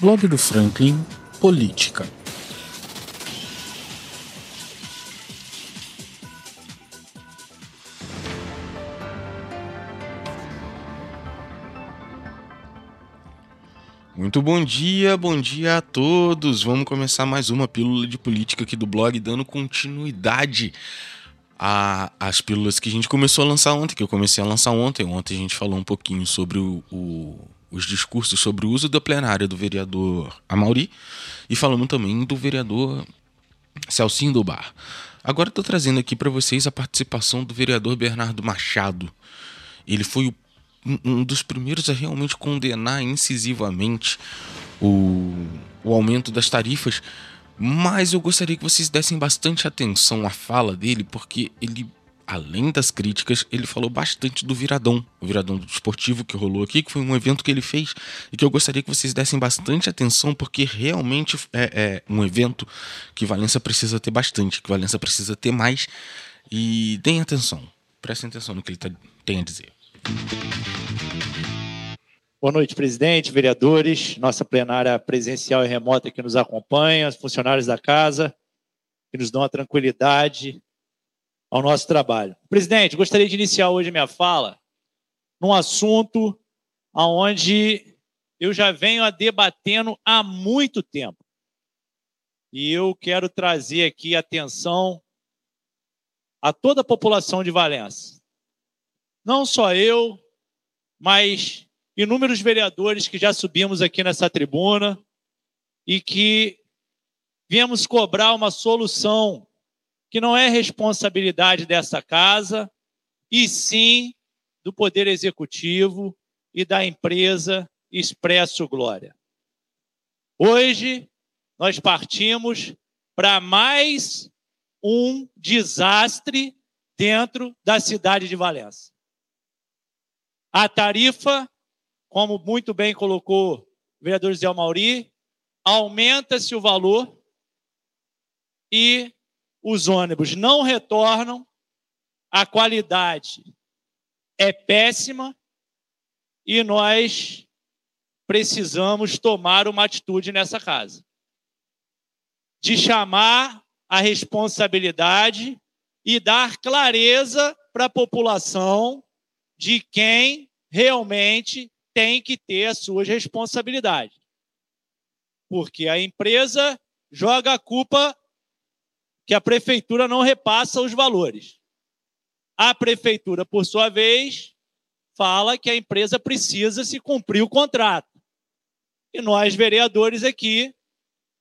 Blog do Franklin Política. Muito bom dia, bom dia a todos. Vamos começar mais uma pílula de política aqui do blog, dando continuidade às pílulas que a gente começou a lançar ontem, que eu comecei a lançar ontem. Ontem a gente falou um pouquinho sobre o, o, os discursos sobre o uso da plenária do vereador Amauri e falamos também do vereador Celcinho do Bar. Agora estou trazendo aqui para vocês a participação do vereador Bernardo Machado. Ele foi o um dos primeiros a realmente condenar incisivamente o, o aumento das tarifas, mas eu gostaria que vocês dessem bastante atenção à fala dele, porque ele, além das críticas, ele falou bastante do Viradão, o Viradão do Esportivo que rolou aqui, que foi um evento que ele fez e que eu gostaria que vocês dessem bastante atenção, porque realmente é, é um evento que Valença precisa ter bastante, que Valença precisa ter mais. E deem atenção, prestem atenção no que ele tá, tem a dizer. Boa noite, presidente, vereadores, nossa plenária presencial e remota que nos acompanha, funcionários da casa, que nos dão a tranquilidade ao nosso trabalho. Presidente, gostaria de iniciar hoje minha fala num assunto aonde eu já venho a debatendo há muito tempo. E eu quero trazer aqui atenção a toda a população de Valença não só eu, mas inúmeros vereadores que já subimos aqui nessa tribuna e que viemos cobrar uma solução que não é responsabilidade dessa casa, e sim do Poder Executivo e da empresa Expresso Glória. Hoje, nós partimos para mais um desastre dentro da cidade de Valença. A tarifa, como muito bem colocou o vereador Zé Mauri, aumenta-se o valor e os ônibus não retornam, a qualidade é péssima e nós precisamos tomar uma atitude nessa casa. De chamar a responsabilidade e dar clareza para a população de quem realmente tem que ter as suas responsabilidades. Porque a empresa joga a culpa que a prefeitura não repassa os valores. A prefeitura, por sua vez, fala que a empresa precisa se cumprir o contrato. E nós, vereadores aqui,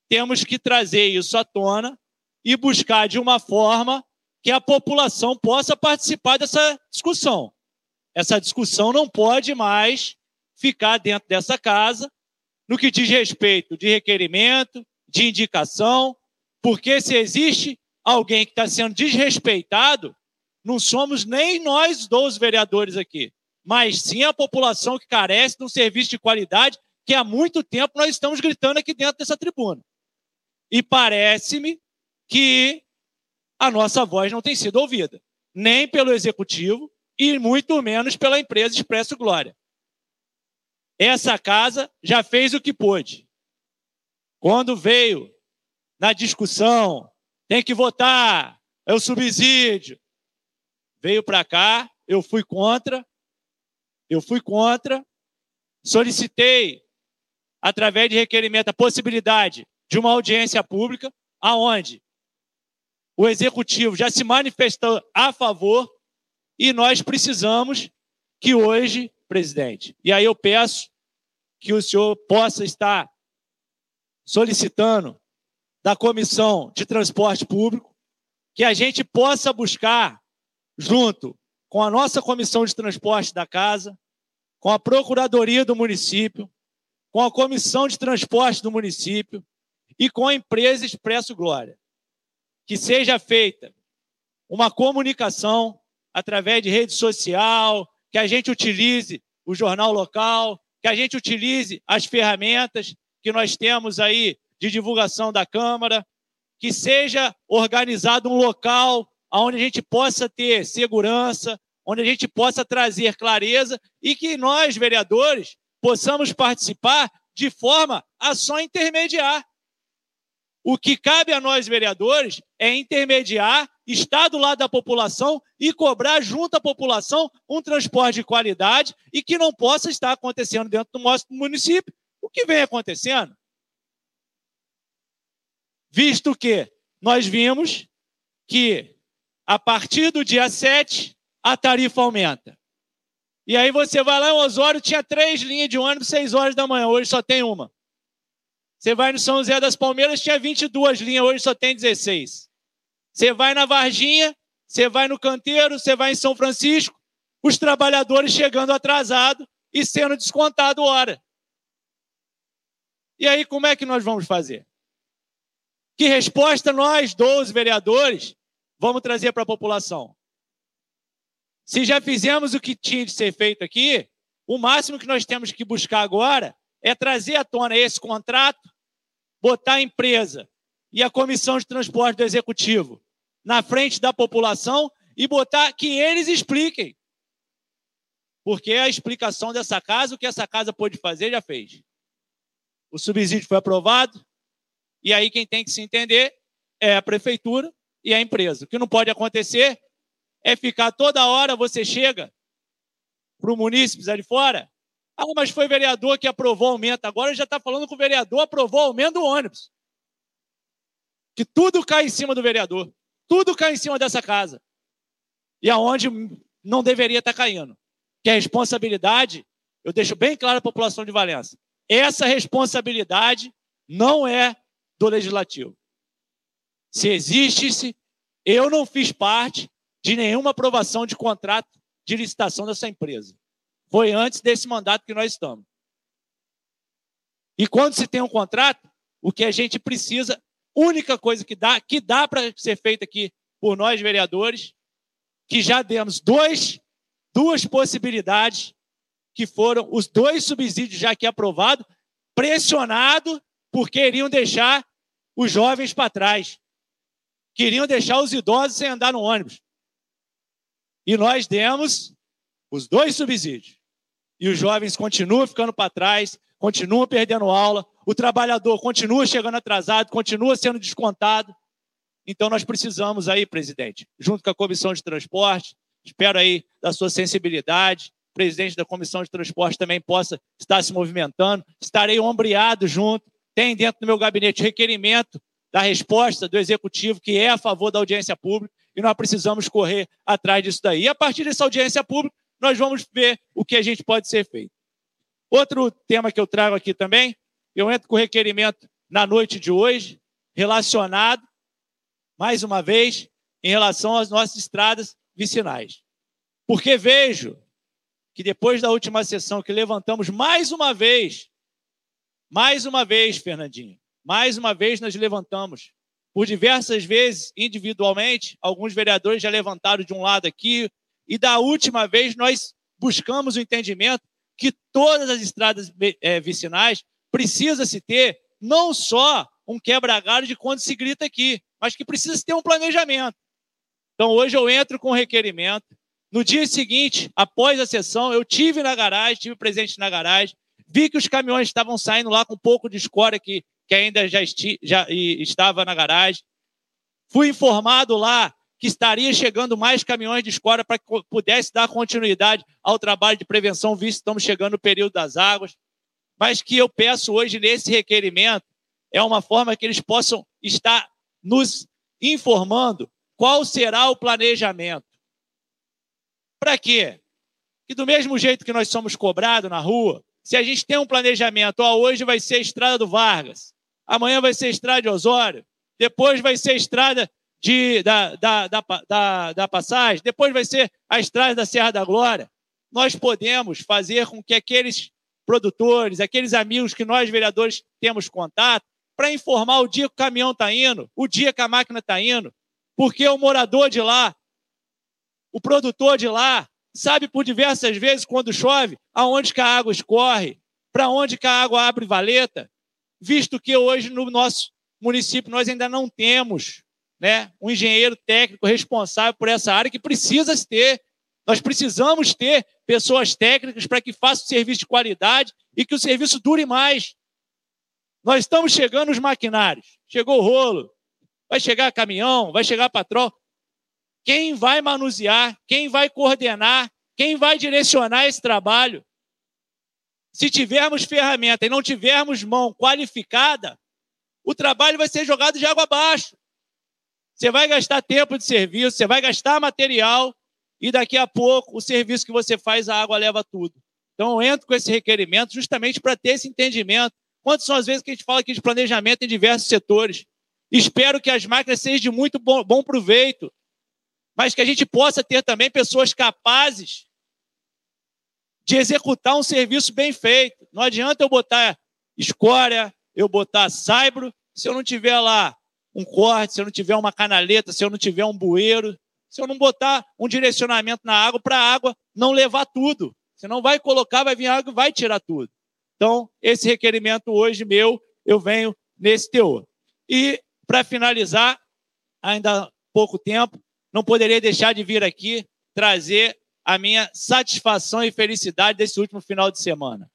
temos que trazer isso à tona e buscar de uma forma que a população possa participar dessa discussão. Essa discussão não pode mais ficar dentro dessa casa no que diz respeito de requerimento, de indicação, porque se existe alguém que está sendo desrespeitado, não somos nem nós, 12 vereadores aqui, mas sim a população que carece de um serviço de qualidade que há muito tempo nós estamos gritando aqui dentro dessa tribuna. E parece-me que a nossa voz não tem sido ouvida, nem pelo executivo, e muito menos pela empresa Expresso Glória. Essa casa já fez o que pôde. Quando veio na discussão, tem que votar, é o subsídio. Veio para cá, eu fui contra, eu fui contra, solicitei, através de requerimento, a possibilidade de uma audiência pública, aonde o executivo já se manifestou a favor e nós precisamos que hoje, presidente, e aí eu peço que o senhor possa estar solicitando da Comissão de Transporte Público que a gente possa buscar, junto com a nossa Comissão de Transporte da Casa, com a Procuradoria do município, com a Comissão de Transporte do município e com a empresa Expresso Glória, que seja feita uma comunicação através de rede social, que a gente utilize o jornal local, que a gente utilize as ferramentas que nós temos aí de divulgação da Câmara, que seja organizado um local onde a gente possa ter segurança, onde a gente possa trazer clareza e que nós, vereadores, possamos participar de forma a só intermediar. O que cabe a nós, vereadores, é intermediar, estar do lado da população e cobrar junto à população um transporte de qualidade e que não possa estar acontecendo dentro do nosso município. O que vem acontecendo? Visto que nós vimos que a partir do dia 7 a tarifa aumenta. E aí você vai lá em Osório, tinha três linhas de ônibus, seis horas da manhã, hoje só tem uma. Você vai no São José das Palmeiras, tinha 22 linhas, hoje só tem 16. Você vai na Varginha, você vai no Canteiro, você vai em São Francisco, os trabalhadores chegando atrasado e sendo descontado hora. E aí, como é que nós vamos fazer? Que resposta nós, 12 vereadores, vamos trazer para a população? Se já fizemos o que tinha de ser feito aqui, o máximo que nós temos que buscar agora é trazer à tona esse contrato, botar a empresa e a comissão de transporte do executivo na frente da população e botar que eles expliquem. Porque a explicação dessa casa, o que essa casa pôde fazer, já fez. O subsídio foi aprovado, e aí quem tem que se entender é a prefeitura e a empresa. O que não pode acontecer é ficar toda hora você chega para o munícipe ali fora. Ah, mas foi vereador que aprovou o aumento. Agora já está falando que o vereador aprovou o aumento do ônibus. Que tudo cai em cima do vereador. Tudo cai em cima dessa casa. E aonde não deveria estar tá caindo. Que a responsabilidade, eu deixo bem claro à população de Valença, essa responsabilidade não é do legislativo. Se existe, eu não fiz parte de nenhuma aprovação de contrato de licitação dessa empresa. Foi antes desse mandato que nós estamos. E quando se tem um contrato, o que a gente precisa, única coisa que dá, que dá para ser feita aqui por nós vereadores, que já demos dois, duas possibilidades, que foram os dois subsídios já aqui aprovados, pressionado porque queriam deixar os jovens para trás. Queriam deixar os idosos sem andar no ônibus. E nós demos os dois subsídios. E os jovens continuam ficando para trás, continuam perdendo aula, o trabalhador continua chegando atrasado, continua sendo descontado. Então nós precisamos aí, presidente, junto com a comissão de transporte, espero aí da sua sensibilidade, o presidente da comissão de transporte também possa estar se movimentando, estarei ombreado junto, tem dentro do meu gabinete requerimento da resposta do executivo que é a favor da audiência pública e nós precisamos correr atrás disso daí. E a partir dessa audiência pública, nós vamos ver o que a gente pode ser feito. Outro tema que eu trago aqui também, eu entro com requerimento na noite de hoje, relacionado, mais uma vez, em relação às nossas estradas vicinais. Porque vejo que depois da última sessão que levantamos mais uma vez, mais uma vez, Fernandinho, mais uma vez nós levantamos por diversas vezes, individualmente, alguns vereadores já levantaram de um lado aqui, e da última vez nós buscamos o entendimento que todas as estradas é, vicinais precisa se ter não só um quebra-galho de quando se grita aqui, mas que precisa se ter um planejamento. Então hoje eu entro com requerimento. No dia seguinte, após a sessão, eu tive na garagem, tive presente na garagem, vi que os caminhões estavam saindo lá com um pouco de escória que que ainda já, esti, já estava na garagem. Fui informado lá que estaria chegando mais caminhões de escora para que pudesse dar continuidade ao trabalho de prevenção, visto que estamos chegando no período das águas. Mas que eu peço hoje nesse requerimento é uma forma que eles possam estar nos informando qual será o planejamento. Para quê? Que do mesmo jeito que nós somos cobrados na rua, se a gente tem um planejamento, ó, hoje vai ser a Estrada do Vargas, amanhã vai ser a estrada de Osório, depois vai ser a estrada de, da, da, da, da, da passagem, depois vai ser a estrada da Serra da Glória. Nós podemos fazer com que aqueles produtores, aqueles amigos que nós, vereadores, temos contato, para informar o dia que o caminhão está indo, o dia que a máquina está indo, porque o morador de lá, o produtor de lá, sabe por diversas vezes, quando chove, aonde que a água escorre, para onde que a água abre valeta, visto que hoje no nosso município nós ainda não temos né, um engenheiro técnico responsável por essa área que precisa ter. Nós precisamos ter pessoas técnicas para que façam serviço de qualidade e que o serviço dure mais. Nós estamos chegando os maquinários. Chegou o rolo, vai chegar caminhão, vai chegar patrão. Quem vai manusear, quem vai coordenar, quem vai direcionar esse trabalho? Se tivermos ferramenta e não tivermos mão qualificada, o trabalho vai ser jogado de água abaixo. Você vai gastar tempo de serviço, você vai gastar material e daqui a pouco o serviço que você faz, a água leva tudo. Então, eu entro com esse requerimento justamente para ter esse entendimento. Quantas são as vezes que a gente fala aqui de planejamento em diversos setores? Espero que as máquinas sejam de muito bom, bom proveito, mas que a gente possa ter também pessoas capazes de executar um serviço bem feito. Não adianta eu botar escória, eu botar saibro, se eu não tiver lá um corte, se eu não tiver uma canaleta, se eu não tiver um bueiro, se eu não botar um direcionamento na água para a água não levar tudo. Você não vai colocar, vai vir água e vai tirar tudo. Então, esse requerimento hoje meu, eu venho nesse teor. E, para finalizar, ainda há pouco tempo, não poderia deixar de vir aqui trazer a minha satisfação e felicidade desse último final de semana,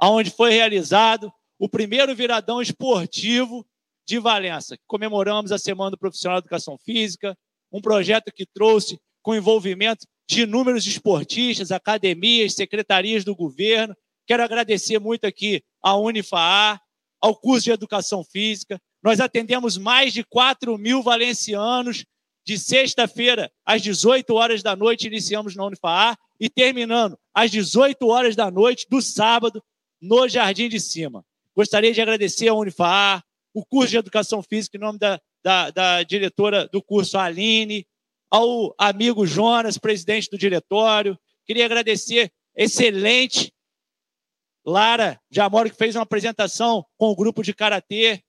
onde foi realizado o primeiro viradão esportivo de Valença. Comemoramos a Semana do Profissional de Educação Física, um projeto que trouxe com envolvimento de inúmeros esportistas, academias, secretarias do governo. Quero agradecer muito aqui à Unifaar, ao curso de Educação Física. Nós atendemos mais de 4 mil valencianos de sexta-feira às 18 horas da noite, iniciamos na Unifaar e terminando às 18 horas da noite do sábado no Jardim de Cima. Gostaria de agradecer à Unifaar, o curso de Educação Física, em nome da, da, da diretora do curso, Aline, ao amigo Jonas, presidente do diretório. Queria agradecer, excelente, Lara Jamoro, que fez uma apresentação com o grupo de Karatê,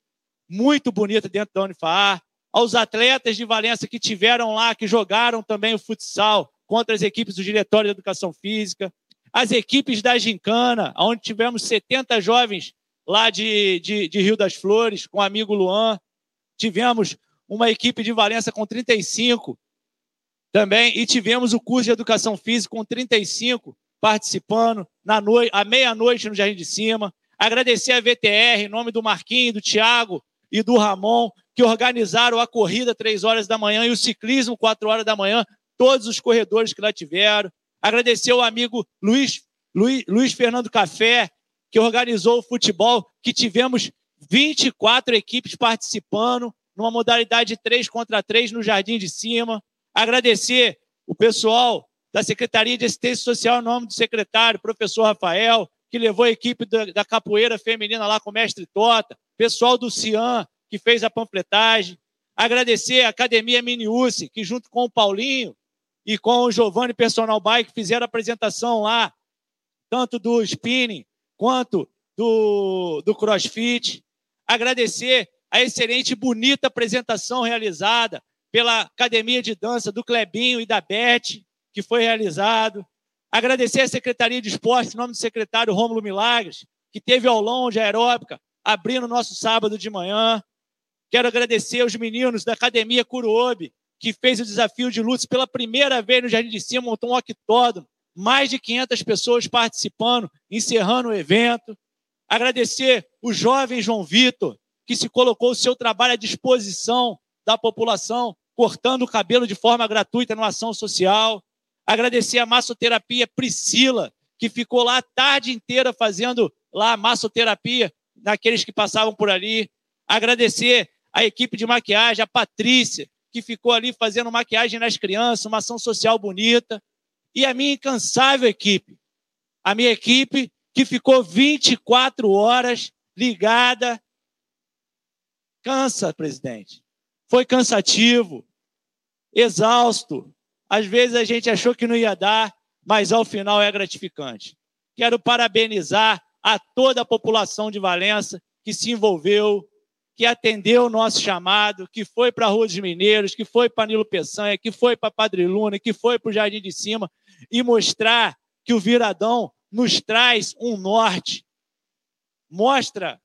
muito bonita dentro da Unifaar aos atletas de Valença que tiveram lá, que jogaram também o futsal contra as equipes do Diretório de Educação Física, as equipes da Gincana, onde tivemos 70 jovens lá de, de, de Rio das Flores, com o amigo Luan. Tivemos uma equipe de Valença com 35 também, e tivemos o curso de Educação Física com 35 participando na noite, à meia-noite no Jardim de Cima. Agradecer a VTR, em nome do Marquinhos, do Tiago e do Ramon, que organizaram a corrida três horas da manhã e o ciclismo quatro horas da manhã, todos os corredores que lá tiveram. Agradecer ao amigo Luiz, Luiz, Luiz Fernando Café, que organizou o futebol, que tivemos 24 equipes participando, numa modalidade 3 contra 3 no Jardim de Cima. Agradecer o pessoal da Secretaria de Assistência Social, em nome do secretário, professor Rafael, que levou a equipe da, da capoeira feminina lá com o mestre Tota, pessoal do CIAN, que fez a panfletagem. Agradecer a Academia Miniusse, que junto com o Paulinho e com o Giovanni Personal Bike fizeram a apresentação lá, tanto do spinning quanto do, do crossfit. Agradecer a excelente e bonita apresentação realizada pela Academia de Dança do Clebinho e da Beth, que foi realizado. Agradecer a Secretaria de Esporte, em nome do secretário Rômulo Milagres, que teve aulão de aeróbica abrindo nosso sábado de manhã. Quero agradecer aos meninos da Academia Curuobi, que fez o desafio de luz pela primeira vez no Jardim de Cima, montou um octódromo, mais de 500 pessoas participando, encerrando o evento. Agradecer o jovem João Vitor, que se colocou o seu trabalho à disposição da população, cortando o cabelo de forma gratuita numa ação social. Agradecer a massoterapia Priscila, que ficou lá a tarde inteira fazendo lá a massoterapia naqueles que passavam por ali. Agradecer a equipe de maquiagem, a Patrícia, que ficou ali fazendo maquiagem nas crianças, uma ação social bonita, e a minha incansável equipe, a minha equipe que ficou 24 horas ligada. Cansa, presidente. Foi cansativo, exausto. Às vezes a gente achou que não ia dar, mas ao final é gratificante. Quero parabenizar a toda a população de Valença que se envolveu, que atendeu o nosso chamado, que foi para a Rua dos Mineiros, que foi para Nilo Peçanha, que foi para Padre Luna, que foi para o Jardim de Cima, e mostrar que o Viradão nos traz um norte. Mostra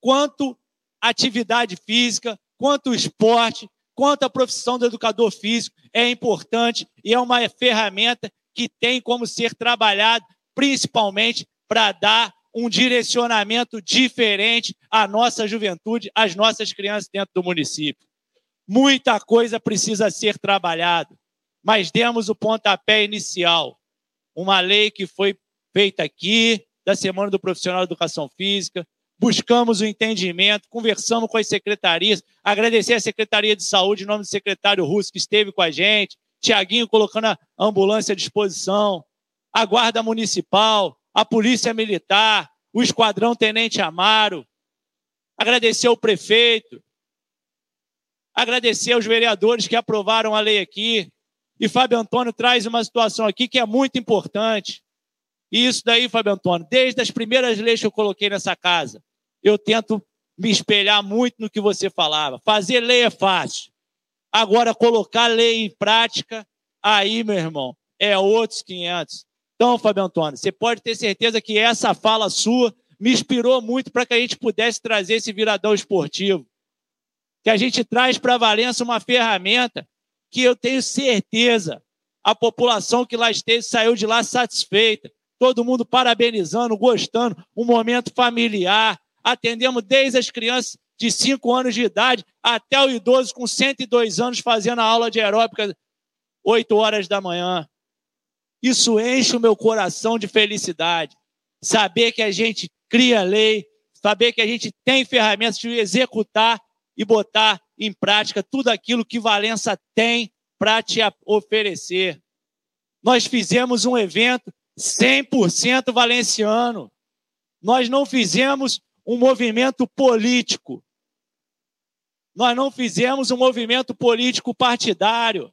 quanto atividade física, quanto esporte, quanto a profissão do educador físico é importante e é uma ferramenta que tem como ser trabalhado principalmente para dar um direcionamento diferente à nossa juventude, às nossas crianças dentro do município. Muita coisa precisa ser trabalhada, mas demos o pontapé inicial. Uma lei que foi feita aqui, da Semana do Profissional de Educação Física, buscamos o entendimento, conversamos com as secretarias, agradecer a Secretaria de Saúde, em nome do secretário Russo, que esteve com a gente, Tiaguinho colocando a ambulância à disposição, a Guarda Municipal, a Polícia Militar, o Esquadrão Tenente Amaro, agradecer ao prefeito, agradecer aos vereadores que aprovaram a lei aqui. E Fábio Antônio traz uma situação aqui que é muito importante. E isso daí, Fábio Antônio, desde as primeiras leis que eu coloquei nessa casa, eu tento me espelhar muito no que você falava. Fazer lei é fácil. Agora, colocar lei em prática, aí, meu irmão, é outros 500. Então, Fábio Antônio, você pode ter certeza que essa fala sua me inspirou muito para que a gente pudesse trazer esse viradão esportivo. Que a gente traz para Valença uma ferramenta que eu tenho certeza a população que lá esteve saiu de lá satisfeita. Todo mundo parabenizando, gostando, um momento familiar. Atendemos desde as crianças de 5 anos de idade até o idoso com 102 anos fazendo a aula de aeróbica 8 horas da manhã. Isso enche o meu coração de felicidade. Saber que a gente cria lei, saber que a gente tem ferramentas de executar e botar em prática tudo aquilo que Valença tem para te oferecer. Nós fizemos um evento 100% valenciano. Nós não fizemos um movimento político. Nós não fizemos um movimento político partidário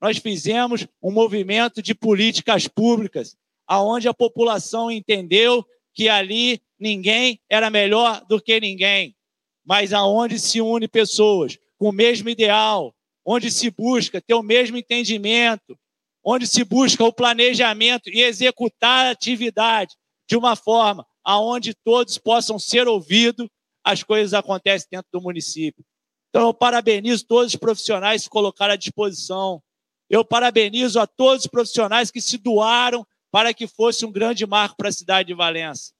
nós fizemos um movimento de políticas públicas, aonde a população entendeu que ali ninguém era melhor do que ninguém, mas aonde se une pessoas com o mesmo ideal, onde se busca ter o mesmo entendimento, onde se busca o planejamento e executar a atividade de uma forma aonde todos possam ser ouvidos, as coisas acontecem dentro do município. Então, eu parabenizo todos os profissionais que colocaram à disposição, eu parabenizo a todos os profissionais que se doaram para que fosse um grande marco para a cidade de Valença.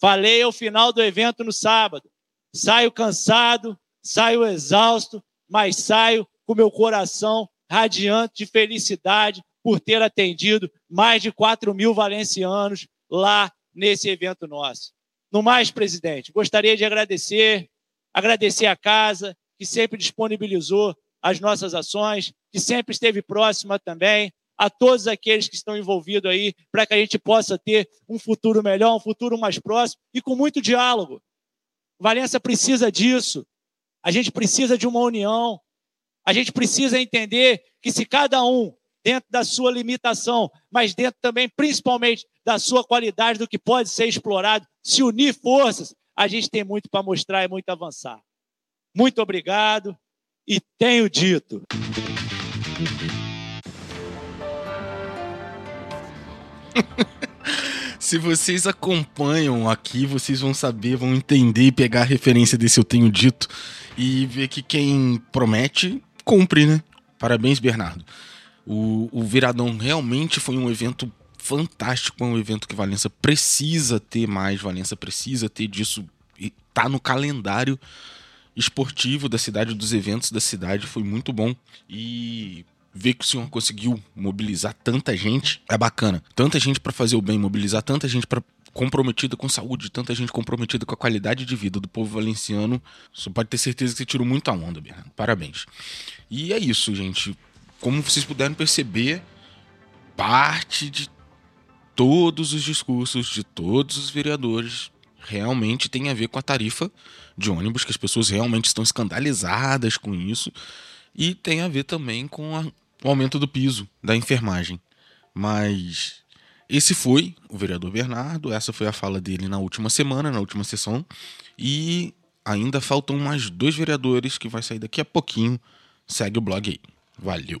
Falei ao final do evento no sábado. Saio cansado, saio exausto, mas saio com meu coração radiante de felicidade por ter atendido mais de 4 mil valencianos lá nesse evento nosso. No mais, presidente, gostaria de agradecer, agradecer a casa que sempre disponibilizou as nossas ações, que sempre esteve próxima também, a todos aqueles que estão envolvidos aí, para que a gente possa ter um futuro melhor, um futuro mais próximo e com muito diálogo. Valença precisa disso. A gente precisa de uma união. A gente precisa entender que se cada um, dentro da sua limitação, mas dentro também, principalmente, da sua qualidade, do que pode ser explorado, se unir forças, a gente tem muito para mostrar e muito avançar. Muito obrigado e tenho dito. Se vocês acompanham aqui, vocês vão saber, vão entender e pegar a referência desse eu tenho dito e ver que quem promete, cumpre, né? Parabéns, Bernardo. O, o Viradão realmente foi um evento fantástico, é um evento que Valença precisa ter mais, Valença precisa ter disso, e tá no calendário esportivo da cidade, dos eventos da cidade, foi muito bom. E ver que o senhor conseguiu mobilizar tanta gente é bacana. Tanta gente para fazer o bem, mobilizar tanta gente para comprometida com saúde, tanta gente comprometida com a qualidade de vida do povo valenciano. Você pode ter certeza que você tirou muita onda, Bernardo. Parabéns. E é isso, gente. Como vocês puderam perceber, parte de todos os discursos de todos os vereadores realmente tem a ver com a tarifa de ônibus, que as pessoas realmente estão escandalizadas com isso, e tem a ver também com a, o aumento do piso da enfermagem. Mas esse foi o vereador Bernardo, essa foi a fala dele na última semana, na última sessão, e ainda faltam mais dois vereadores que vai sair daqui a pouquinho. Segue o blog aí. Valeu!